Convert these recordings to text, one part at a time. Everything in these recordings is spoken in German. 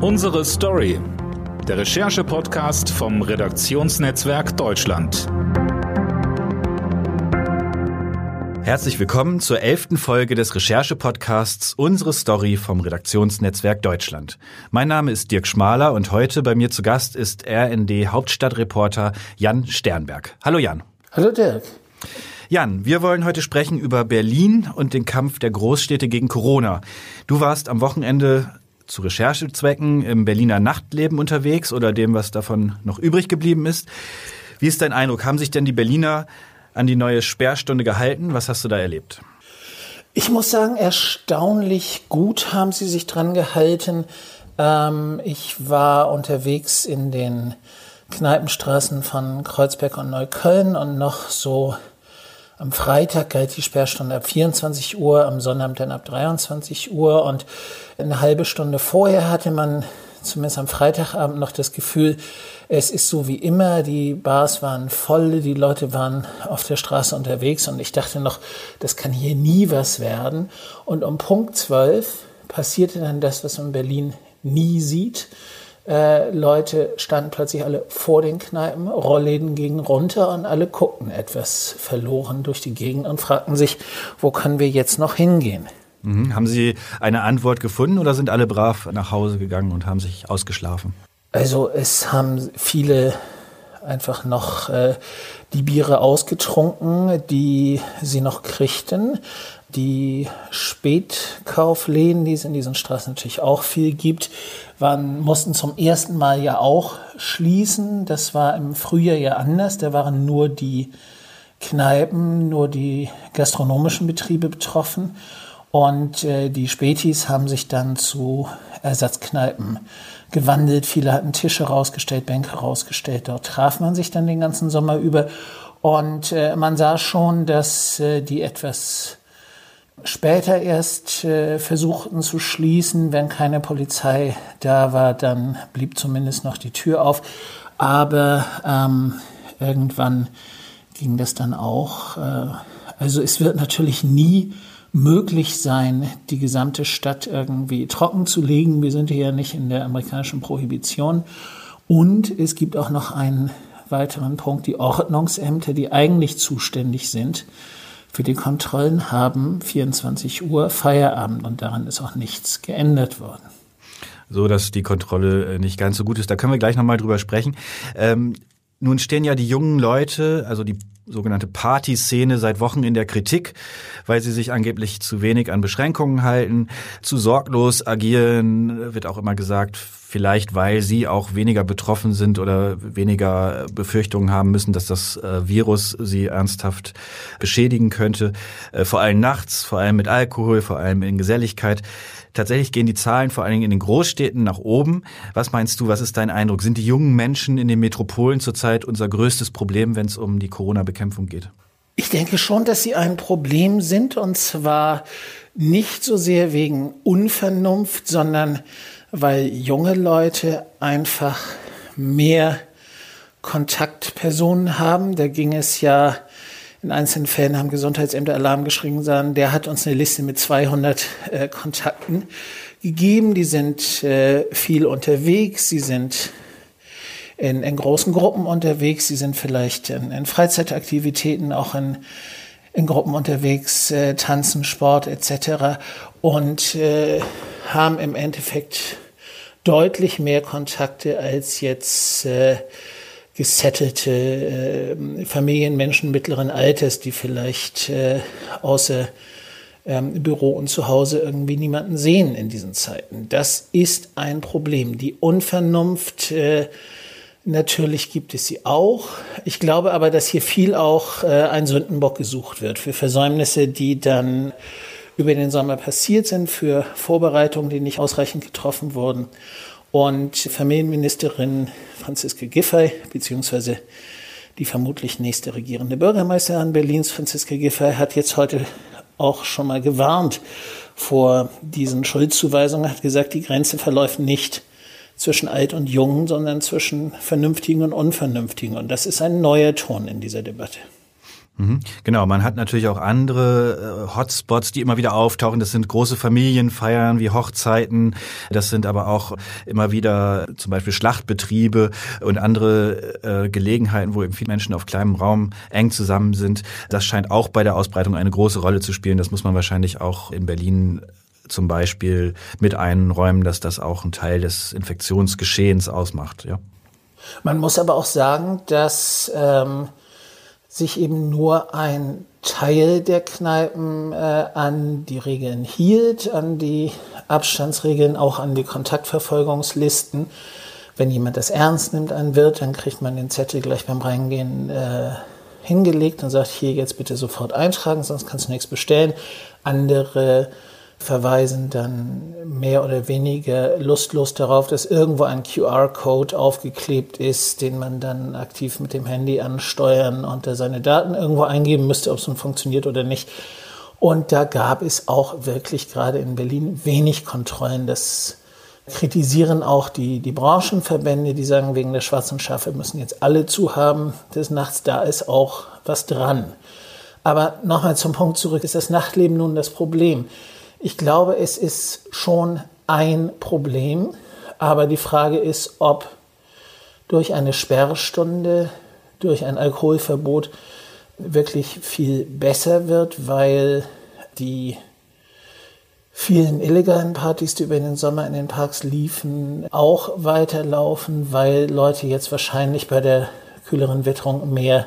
Unsere Story. Der Recherche-Podcast vom Redaktionsnetzwerk Deutschland. Herzlich willkommen zur elften Folge des Recherche-Podcasts Unsere Story vom Redaktionsnetzwerk Deutschland. Mein Name ist Dirk Schmaler und heute bei mir zu Gast ist RND-Hauptstadtreporter Jan Sternberg. Hallo Jan. Hallo Dirk. Jan, wir wollen heute sprechen über Berlin und den Kampf der Großstädte gegen Corona. Du warst am Wochenende zu Recherchezwecken im Berliner Nachtleben unterwegs oder dem, was davon noch übrig geblieben ist. Wie ist dein Eindruck? Haben sich denn die Berliner an die neue Sperrstunde gehalten? Was hast du da erlebt? Ich muss sagen, erstaunlich gut haben sie sich dran gehalten. Ähm, ich war unterwegs in den Kneipenstraßen von Kreuzberg und Neukölln und noch so am Freitag galt die Sperrstunde ab 24 Uhr, am Sonnabend dann ab 23 Uhr und eine halbe Stunde vorher hatte man zumindest am Freitagabend noch das Gefühl, es ist so wie immer, die Bars waren voll, die Leute waren auf der Straße unterwegs und ich dachte noch, das kann hier nie was werden. Und um Punkt 12 passierte dann das, was man in Berlin nie sieht. Äh, Leute standen plötzlich alle vor den Kneipen, Rollläden gingen runter und alle guckten etwas verloren durch die Gegend und fragten sich, wo können wir jetzt noch hingehen? Mhm. Haben Sie eine Antwort gefunden oder sind alle brav nach Hause gegangen und haben sich ausgeschlafen? Also es haben viele einfach noch äh, die Biere ausgetrunken, die sie noch kriegten. Die Spätkaufläden, die es in diesen Straßen natürlich auch viel gibt, waren, mussten zum ersten Mal ja auch schließen. Das war im Frühjahr ja anders. Da waren nur die Kneipen, nur die gastronomischen Betriebe betroffen. Und äh, die Spätis haben sich dann zu Ersatzkneipen gewandelt. Viele hatten Tische rausgestellt, Bänke rausgestellt. Dort traf man sich dann den ganzen Sommer über. Und äh, man sah schon, dass äh, die etwas später erst äh, versuchten zu schließen. Wenn keine Polizei da war, dann blieb zumindest noch die Tür auf. Aber ähm, irgendwann ging das dann auch. Äh, also es wird natürlich nie möglich sein, die gesamte Stadt irgendwie trocken zu legen. Wir sind hier ja nicht in der amerikanischen Prohibition. Und es gibt auch noch einen weiteren Punkt, die Ordnungsämter, die eigentlich zuständig sind für die Kontrollen haben 24 Uhr Feierabend und daran ist auch nichts geändert worden. So, dass die Kontrolle äh, nicht ganz so gut ist. Da können wir gleich nochmal drüber sprechen. Ähm, nun stehen ja die jungen Leute, also die sogenannte Partyszene seit Wochen in der Kritik, weil sie sich angeblich zu wenig an Beschränkungen halten, zu sorglos agieren, wird auch immer gesagt, vielleicht weil sie auch weniger betroffen sind oder weniger Befürchtungen haben müssen, dass das äh, Virus sie ernsthaft beschädigen könnte. Äh, vor allem nachts, vor allem mit Alkohol, vor allem in Geselligkeit. Tatsächlich gehen die Zahlen vor allen Dingen in den Großstädten nach oben. Was meinst du, was ist dein Eindruck? Sind die jungen Menschen in den Metropolen zurzeit unser größtes Problem, wenn es um die Corona-Bekämpfung geht? Ich denke schon, dass sie ein Problem sind und zwar nicht so sehr wegen Unvernunft, sondern weil junge Leute einfach mehr Kontaktpersonen haben. Da ging es ja in einzelnen Fällen haben Gesundheitsämter Alarm geschrien, sagen, der hat uns eine Liste mit 200 äh, Kontakten gegeben. Die sind äh, viel unterwegs, sie sind in, in großen Gruppen unterwegs, sie sind vielleicht in, in Freizeitaktivitäten, auch in, in Gruppen unterwegs, äh, tanzen, Sport etc. Und äh, haben im Endeffekt deutlich mehr Kontakte als jetzt äh, gesettelte äh, Familienmenschen mittleren Alters, die vielleicht äh, außer ähm, Büro und zu Hause irgendwie niemanden sehen in diesen Zeiten. Das ist ein Problem. Die Unvernunft, äh, natürlich gibt es sie auch. Ich glaube aber, dass hier viel auch äh, ein Sündenbock gesucht wird für Versäumnisse, die dann über den Sommer passiert sind, für Vorbereitungen, die nicht ausreichend getroffen wurden. Und Familienministerin Franziska Giffey, beziehungsweise die vermutlich nächste regierende Bürgermeisterin Berlins, Franziska Giffey, hat jetzt heute auch schon mal gewarnt vor diesen Schuldzuweisungen, hat gesagt, die Grenze verläuft nicht zwischen alt und jung, sondern zwischen Vernünftigen und Unvernünftigen. Und das ist ein neuer Ton in dieser Debatte. Mhm. Genau, man hat natürlich auch andere äh, Hotspots, die immer wieder auftauchen. Das sind große Familienfeiern wie Hochzeiten. Das sind aber auch immer wieder zum Beispiel Schlachtbetriebe und andere äh, Gelegenheiten, wo eben viele Menschen auf kleinem Raum eng zusammen sind. Das scheint auch bei der Ausbreitung eine große Rolle zu spielen. Das muss man wahrscheinlich auch in Berlin zum Beispiel mit einräumen, dass das auch ein Teil des Infektionsgeschehens ausmacht. Ja. Man muss aber auch sagen, dass ähm sich eben nur ein Teil der Kneipen äh, an die Regeln hielt, an die Abstandsregeln, auch an die Kontaktverfolgungslisten. Wenn jemand das ernst nimmt, ein Wirt, dann kriegt man den Zettel gleich beim Reingehen äh, hingelegt und sagt, hier jetzt bitte sofort eintragen, sonst kannst du nichts bestellen. Andere verweisen dann mehr oder weniger lustlos darauf, dass irgendwo ein QR-Code aufgeklebt ist, den man dann aktiv mit dem Handy ansteuern und da seine Daten irgendwo eingeben müsste, ob es nun funktioniert oder nicht. Und da gab es auch wirklich gerade in Berlin wenig Kontrollen. Das kritisieren auch die, die Branchenverbände, die sagen, wegen der schwarzen Schafe müssen jetzt alle zu haben des Nachts. Da ist auch was dran. Aber nochmal zum Punkt zurück, ist das Nachtleben nun das Problem? Ich glaube, es ist schon ein Problem, aber die Frage ist, ob durch eine Sperrstunde, durch ein Alkoholverbot wirklich viel besser wird, weil die vielen illegalen Partys, die über den Sommer in den Parks liefen, auch weiterlaufen, weil Leute jetzt wahrscheinlich bei der kühleren Witterung mehr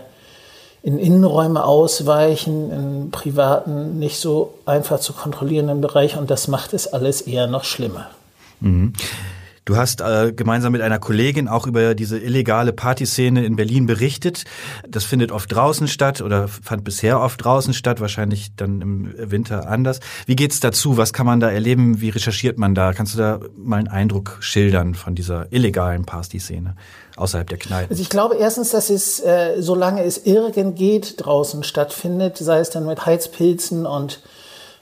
in Innenräume ausweichen, in privaten, nicht so einfach zu kontrollierenden Bereich und das macht es alles eher noch schlimmer. Mhm. Du hast äh, gemeinsam mit einer Kollegin auch über diese illegale Partyszene in Berlin berichtet. Das findet oft draußen statt oder fand bisher oft draußen statt, wahrscheinlich dann im Winter anders. Wie geht's dazu? Was kann man da erleben? Wie recherchiert man da? Kannst du da mal einen Eindruck schildern von dieser illegalen Partyszene außerhalb der Kneipen? Also ich glaube erstens, dass es, äh, solange es irgend geht, draußen stattfindet, sei es dann mit Heizpilzen und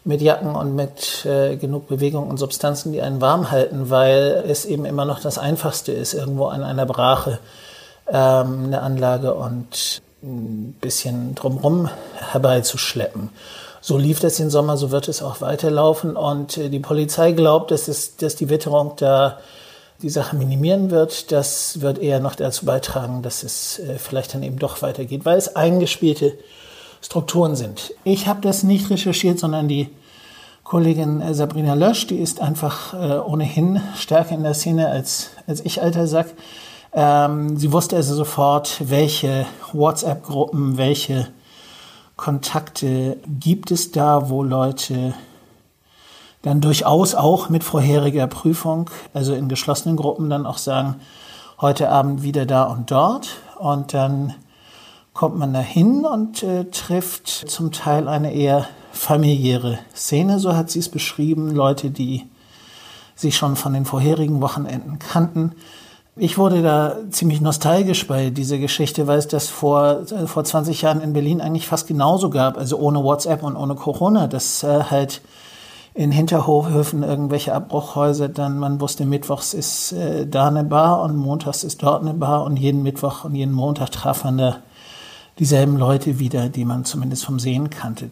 mit Jacken und mit äh, genug Bewegung und Substanzen, die einen warm halten, weil es eben immer noch das Einfachste ist, irgendwo an einer Brache ähm, eine Anlage und ein bisschen drumherum herbeizuschleppen. So lief das im Sommer, so wird es auch weiterlaufen. Und äh, die Polizei glaubt, dass, es, dass die Witterung da die Sache minimieren wird. Das wird eher noch dazu beitragen, dass es äh, vielleicht dann eben doch weitergeht, weil es eingespielte Strukturen sind. Ich habe das nicht recherchiert, sondern die Kollegin äh, Sabrina Lösch, die ist einfach äh, ohnehin stärker in der Szene als, als ich, alter Sack. Ähm, sie wusste also sofort, welche WhatsApp-Gruppen, welche Kontakte gibt es da, wo Leute dann durchaus auch mit vorheriger Prüfung, also in geschlossenen Gruppen, dann auch sagen, heute Abend wieder da und dort. Und dann kommt man dahin und äh, trifft zum Teil eine eher familiäre Szene, so hat sie es beschrieben, Leute, die sich schon von den vorherigen Wochenenden kannten. Ich wurde da ziemlich nostalgisch bei dieser Geschichte, weil es das vor, äh, vor 20 Jahren in Berlin eigentlich fast genauso gab, also ohne WhatsApp und ohne Corona, dass äh, halt in Hinterhofhöfen irgendwelche Abbruchhäuser, dann man wusste, mittwochs ist äh, da eine Bar und montags ist dort eine Bar und jeden Mittwoch und jeden Montag traf man da dieselben Leute wieder, die man zumindest vom Sehen kannte.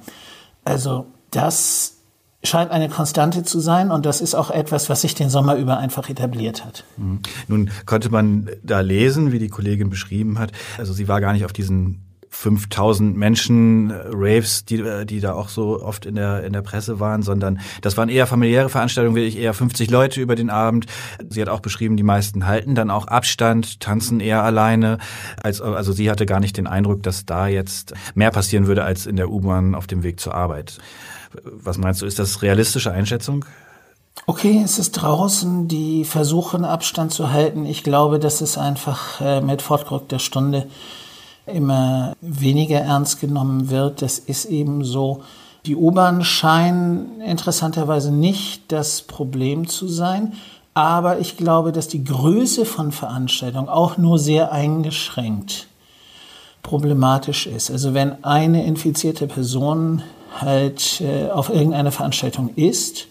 Also das scheint eine Konstante zu sein und das ist auch etwas, was sich den Sommer über einfach etabliert hat. Mhm. Nun konnte man da lesen, wie die Kollegin beschrieben hat. Also sie war gar nicht auf diesen 5000 Menschen äh, Raves, die äh, die da auch so oft in der in der Presse waren, sondern das waren eher familiäre Veranstaltungen, wirklich eher 50 Leute über den Abend. Sie hat auch beschrieben, die meisten halten dann auch Abstand, tanzen eher alleine. Als, also sie hatte gar nicht den Eindruck, dass da jetzt mehr passieren würde als in der U-Bahn auf dem Weg zur Arbeit. Was meinst du, ist das realistische Einschätzung? Okay, es ist draußen, die versuchen Abstand zu halten. Ich glaube, das ist einfach äh, mit Fortdruck der Stunde immer weniger ernst genommen wird. Das ist eben so. Die U-Bahn scheinen interessanterweise nicht das Problem zu sein. Aber ich glaube, dass die Größe von Veranstaltungen auch nur sehr eingeschränkt problematisch ist. Also wenn eine infizierte Person halt äh, auf irgendeiner Veranstaltung ist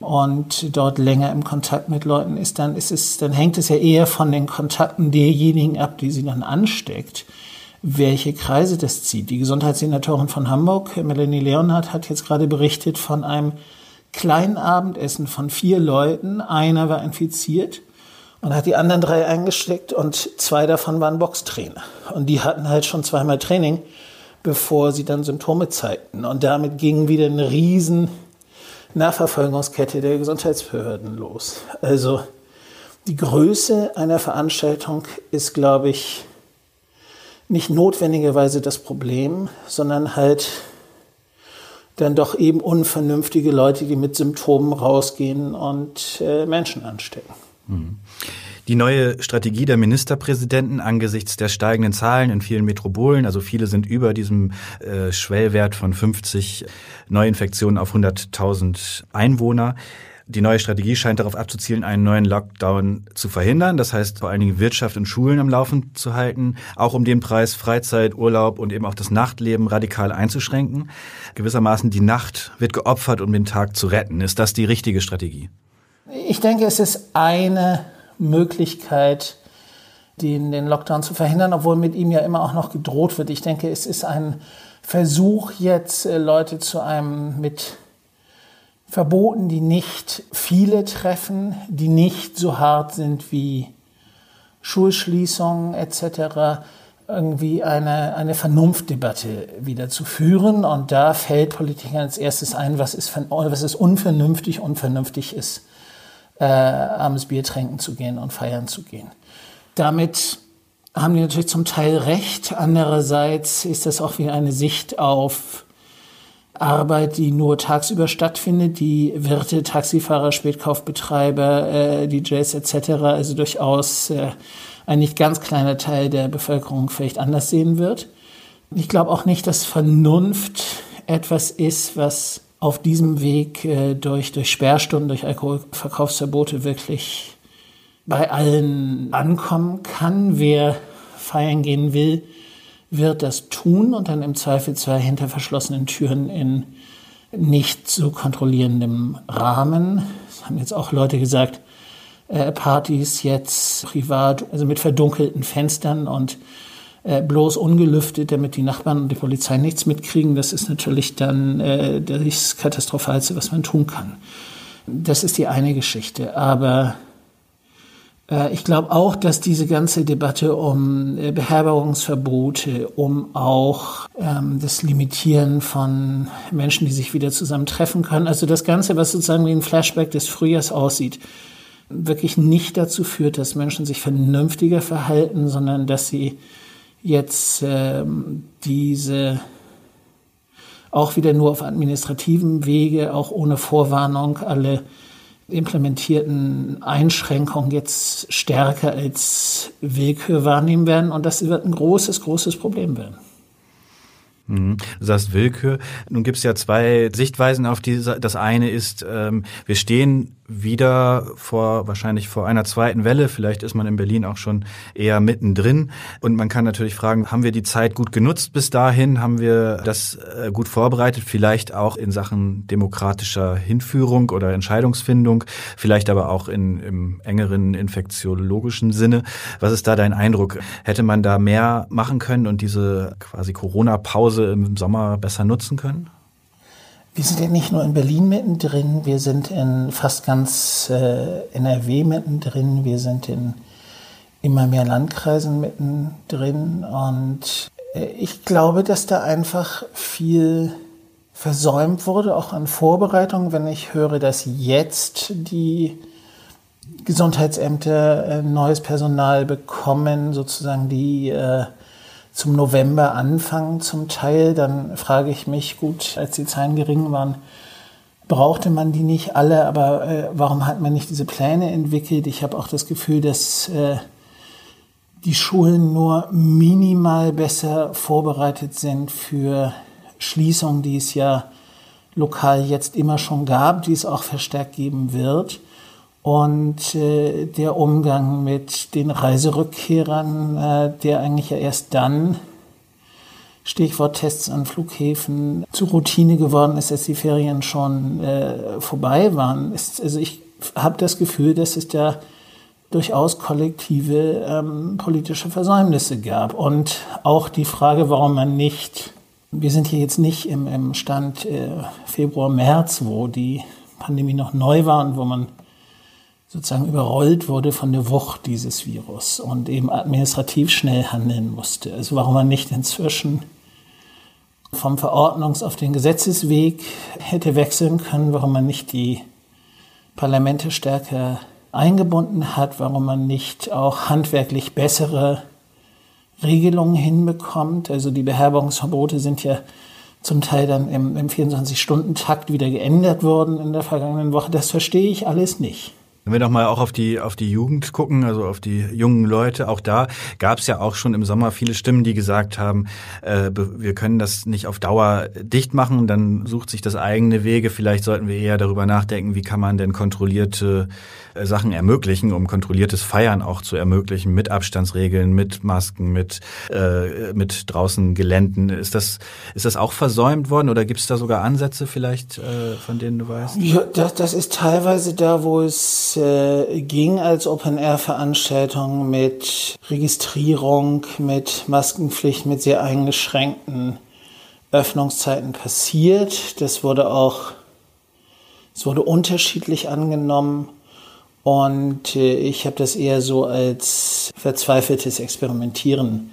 und dort länger im Kontakt mit Leuten ist, dann ist es, dann hängt es ja eher von den Kontakten derjenigen ab, die sie dann ansteckt welche Kreise das zieht. Die Gesundheitssenatorin von Hamburg, Melanie Leonhardt, hat jetzt gerade berichtet von einem kleinen Abendessen von vier Leuten. Einer war infiziert und hat die anderen drei eingesteckt und zwei davon waren Boxtrainer. Und die hatten halt schon zweimal Training, bevor sie dann Symptome zeigten. Und damit ging wieder eine riesen Nachverfolgungskette der Gesundheitsbehörden los. Also die Größe einer Veranstaltung ist, glaube ich, nicht notwendigerweise das Problem, sondern halt dann doch eben unvernünftige Leute, die mit Symptomen rausgehen und äh, Menschen anstecken. Mhm. Die neue Strategie der Ministerpräsidenten angesichts der steigenden Zahlen in vielen Metropolen, also viele sind über diesem äh, Schwellwert von 50 Neuinfektionen auf 100.000 Einwohner. Die neue Strategie scheint darauf abzuzielen, einen neuen Lockdown zu verhindern. Das heißt, vor allen Dingen Wirtschaft und Schulen am Laufen zu halten, auch um den Preis Freizeit, Urlaub und eben auch das Nachtleben radikal einzuschränken. Gewissermaßen die Nacht wird geopfert, um den Tag zu retten. Ist das die richtige Strategie? Ich denke, es ist eine Möglichkeit, den, den Lockdown zu verhindern, obwohl mit ihm ja immer auch noch gedroht wird. Ich denke, es ist ein Versuch jetzt, äh, Leute zu einem mit Verboten, die nicht viele treffen, die nicht so hart sind wie Schulschließungen etc., irgendwie eine, eine Vernunftdebatte wieder zu führen. Und da fällt Politikern als erstes ein, was ist, was ist unvernünftig, unvernünftig ist äh, abends Bier trinken zu gehen und feiern zu gehen. Damit haben die natürlich zum Teil recht. Andererseits ist das auch wie eine Sicht auf Arbeit, die nur tagsüber stattfindet, die Wirte, Taxifahrer, Spätkaufbetreiber, äh, DJs etc. also durchaus äh, ein nicht ganz kleiner Teil der Bevölkerung vielleicht anders sehen wird. Ich glaube auch nicht, dass Vernunft etwas ist, was auf diesem Weg äh, durch, durch Sperrstunden, durch Alkoholverkaufsverbote wirklich bei allen ankommen kann. Wer feiern gehen will, wird das tun und dann im Zweifelsfall hinter verschlossenen Türen in nicht zu kontrollierendem Rahmen. Das haben jetzt auch Leute gesagt, äh, Partys jetzt privat, also mit verdunkelten Fenstern und äh, bloß ungelüftet, damit die Nachbarn und die Polizei nichts mitkriegen. Das ist natürlich dann äh, das Katastrophalste, was man tun kann. Das ist die eine Geschichte. Aber äh, ich glaube auch, dass diese ganze Debatte um äh, Beherbergungsverbote, um auch ähm, das Limitieren von Menschen, die sich wieder zusammentreffen können, also das Ganze, was sozusagen wie ein Flashback des Frühjahrs aussieht, wirklich nicht dazu führt, dass Menschen sich vernünftiger verhalten, sondern dass sie jetzt ähm, diese auch wieder nur auf administrativem Wege, auch ohne Vorwarnung, alle implementierten Einschränkungen jetzt stärker als Willkür wahrnehmen werden. Und das wird ein großes, großes Problem werden. Mhm. Du sagst Willkür. Nun gibt es ja zwei Sichtweisen auf diese. Das eine ist, ähm, wir stehen wieder vor wahrscheinlich vor einer zweiten Welle. Vielleicht ist man in Berlin auch schon eher mittendrin. Und man kann natürlich fragen, haben wir die Zeit gut genutzt bis dahin? Haben wir das äh, gut vorbereitet? Vielleicht auch in Sachen demokratischer Hinführung oder Entscheidungsfindung, vielleicht aber auch in, im engeren infektiologischen Sinne. Was ist da dein Eindruck? Hätte man da mehr machen können und diese quasi Corona-Pause im Sommer besser nutzen können? Wir sind ja nicht nur in Berlin mittendrin, wir sind in fast ganz äh, NRW mittendrin, wir sind in immer mehr Landkreisen mittendrin und äh, ich glaube, dass da einfach viel versäumt wurde, auch an Vorbereitung, wenn ich höre, dass jetzt die Gesundheitsämter äh, neues Personal bekommen, sozusagen die äh, zum November anfangen zum Teil, dann frage ich mich, gut, als die Zahlen gering waren, brauchte man die nicht alle, aber äh, warum hat man nicht diese Pläne entwickelt? Ich habe auch das Gefühl, dass äh, die Schulen nur minimal besser vorbereitet sind für Schließungen, die es ja lokal jetzt immer schon gab, die es auch verstärkt geben wird. Und äh, der Umgang mit den Reiserückkehrern, äh, der eigentlich ja erst dann, Stichwort Tests an Flughäfen, zur Routine geworden ist, als die Ferien schon äh, vorbei waren. Ist, also ich habe das Gefühl, dass es da durchaus kollektive ähm, politische Versäumnisse gab. Und auch die Frage, warum man nicht, wir sind hier jetzt nicht im, im Stand äh, Februar, März, wo die Pandemie noch neu war und wo man sozusagen überrollt wurde von der Wucht dieses Virus und eben administrativ schnell handeln musste. Also warum man nicht inzwischen vom Verordnungs- auf den Gesetzesweg hätte wechseln können, warum man nicht die Parlamente stärker eingebunden hat, warum man nicht auch handwerklich bessere Regelungen hinbekommt. Also die Beherbergungsverbote sind ja zum Teil dann im, im 24-Stunden-Takt wieder geändert worden in der vergangenen Woche. Das verstehe ich alles nicht. Wenn wir doch mal auch auf die, auf die Jugend gucken, also auf die jungen Leute, auch da gab es ja auch schon im Sommer viele Stimmen, die gesagt haben, äh, wir können das nicht auf Dauer dicht machen, dann sucht sich das eigene Wege. Vielleicht sollten wir eher darüber nachdenken, wie kann man denn kontrollierte äh, Sachen ermöglichen, um kontrolliertes Feiern auch zu ermöglichen, mit Abstandsregeln, mit Masken, mit, äh, mit draußen Geländen. Ist das, ist das auch versäumt worden oder gibt es da sogar Ansätze vielleicht, äh, von denen du weißt? Ja, das, das ist teilweise da, wo es äh, ging als Open-Air-Veranstaltung mit Registrierung, mit Maskenpflicht, mit sehr eingeschränkten Öffnungszeiten passiert. Das wurde auch, es wurde unterschiedlich angenommen. Und äh, ich habe das eher so als verzweifeltes Experimentieren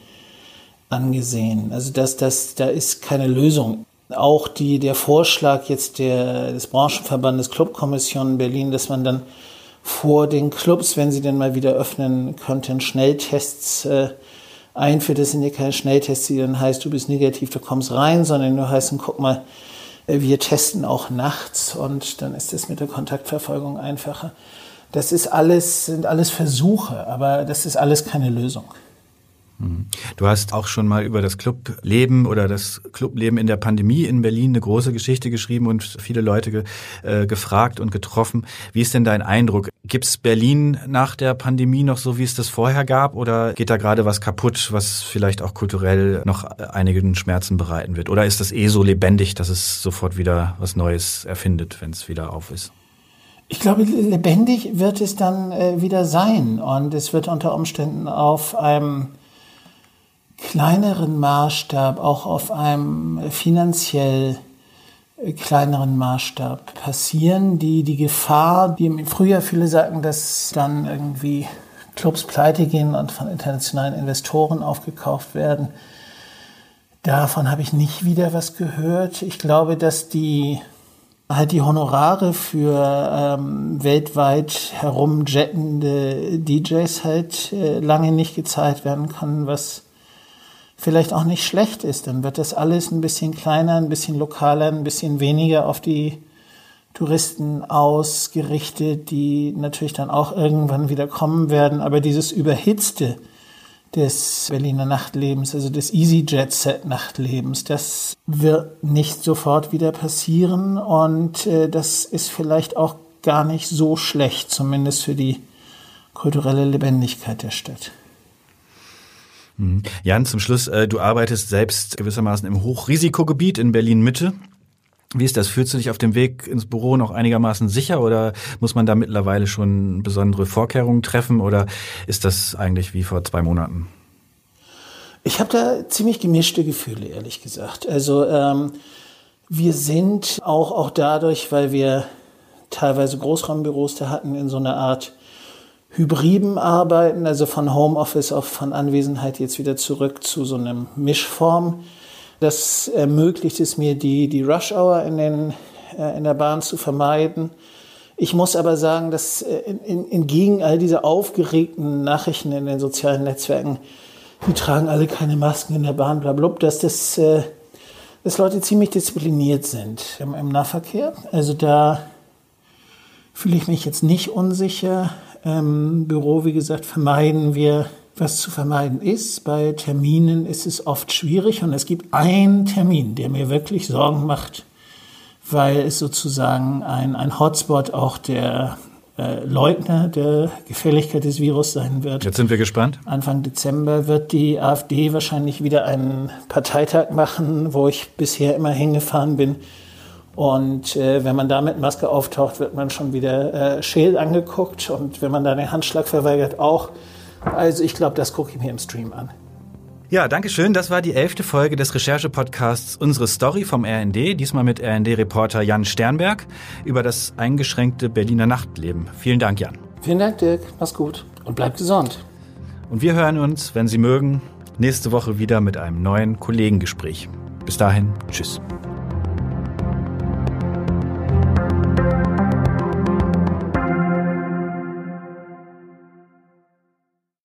angesehen. Also das, das, da ist keine Lösung auch die, der Vorschlag jetzt der, des Branchenverbandes Clubkommission Berlin, dass man dann vor den Clubs, wenn sie denn mal wieder öffnen könnten, Schnelltests äh, einführt. Das sind ja keine Schnelltests, die dann heißt, du bist negativ, du kommst rein, sondern nur heißen, guck mal, äh, wir testen auch nachts und dann ist es mit der Kontaktverfolgung einfacher. Das ist alles, sind alles Versuche, aber das ist alles keine Lösung. Mhm. Du hast auch schon mal über das Clubleben oder das Clubleben in der Pandemie in Berlin eine große Geschichte geschrieben und viele Leute ge, äh, gefragt und getroffen. Wie ist denn dein Eindruck? Gibt es Berlin nach der Pandemie noch so, wie es das vorher gab? Oder geht da gerade was kaputt, was vielleicht auch kulturell noch einigen Schmerzen bereiten wird? Oder ist das eh so lebendig, dass es sofort wieder was Neues erfindet, wenn es wieder auf ist? Ich glaube, lebendig wird es dann äh, wieder sein und es wird unter Umständen auf einem kleineren Maßstab, auch auf einem finanziell kleineren Maßstab passieren. Die, die Gefahr, die im Frühjahr viele sagten, dass dann irgendwie Clubs pleite gehen und von internationalen Investoren aufgekauft werden, davon habe ich nicht wieder was gehört. Ich glaube, dass die halt die Honorare für ähm, weltweit herumjettende DJs halt äh, lange nicht gezahlt werden können, was vielleicht auch nicht schlecht ist. Dann wird das alles ein bisschen kleiner, ein bisschen lokaler, ein bisschen weniger auf die Touristen ausgerichtet, die natürlich dann auch irgendwann wieder kommen werden. Aber dieses Überhitzte des Berliner Nachtlebens, also des EasyJet-Set-Nachtlebens, das wird nicht sofort wieder passieren. Und äh, das ist vielleicht auch gar nicht so schlecht, zumindest für die kulturelle Lebendigkeit der Stadt. Mhm. Jan, zum Schluss, äh, du arbeitest selbst gewissermaßen im Hochrisikogebiet in Berlin-Mitte. Wie ist das? Fühlst du dich auf dem Weg ins Büro noch einigermaßen sicher oder muss man da mittlerweile schon besondere Vorkehrungen treffen oder ist das eigentlich wie vor zwei Monaten? Ich habe da ziemlich gemischte Gefühle, ehrlich gesagt. Also ähm, wir sind auch, auch dadurch, weil wir teilweise Großraumbüros da hatten, in so einer Art hybriden Arbeiten, also von Homeoffice auf von Anwesenheit jetzt wieder zurück zu so einem Mischform. Das ermöglicht es mir, die, die Rush Hour in, den, äh, in der Bahn zu vermeiden. Ich muss aber sagen, dass äh, in, in, entgegen all dieser aufgeregten Nachrichten in den sozialen Netzwerken, die tragen alle keine Masken in der Bahn, bla, bla, dass das, äh, dass Leute ziemlich diszipliniert sind im, im Nahverkehr. Also da fühle ich mich jetzt nicht unsicher ähm, Büro, wie gesagt, vermeiden wir, was zu vermeiden ist. Bei Terminen ist es oft schwierig und es gibt einen Termin, der mir wirklich Sorgen macht, weil es sozusagen ein, ein Hotspot auch der äh, Leugner der Gefährlichkeit des Virus sein wird. Jetzt sind wir gespannt. Anfang Dezember wird die AfD wahrscheinlich wieder einen Parteitag machen, wo ich bisher immer hingefahren bin Und äh, wenn man da mit Maske auftaucht, wird man schon wieder äh, scheel angeguckt. Und wenn man da den Handschlag verweigert, auch. Also ich glaube, das gucke ich mir im Stream an. Ja, danke schön. Das war die elfte Folge des Recherche-Podcasts Unsere Story vom RND. Diesmal mit RND-Reporter Jan Sternberg über das eingeschränkte Berliner Nachtleben. Vielen Dank, Jan. Vielen Dank, Dirk. Mach's gut und bleib gesund. Und wir hören uns, wenn Sie mögen, nächste Woche wieder mit einem neuen Kollegengespräch. Bis dahin, tschüss.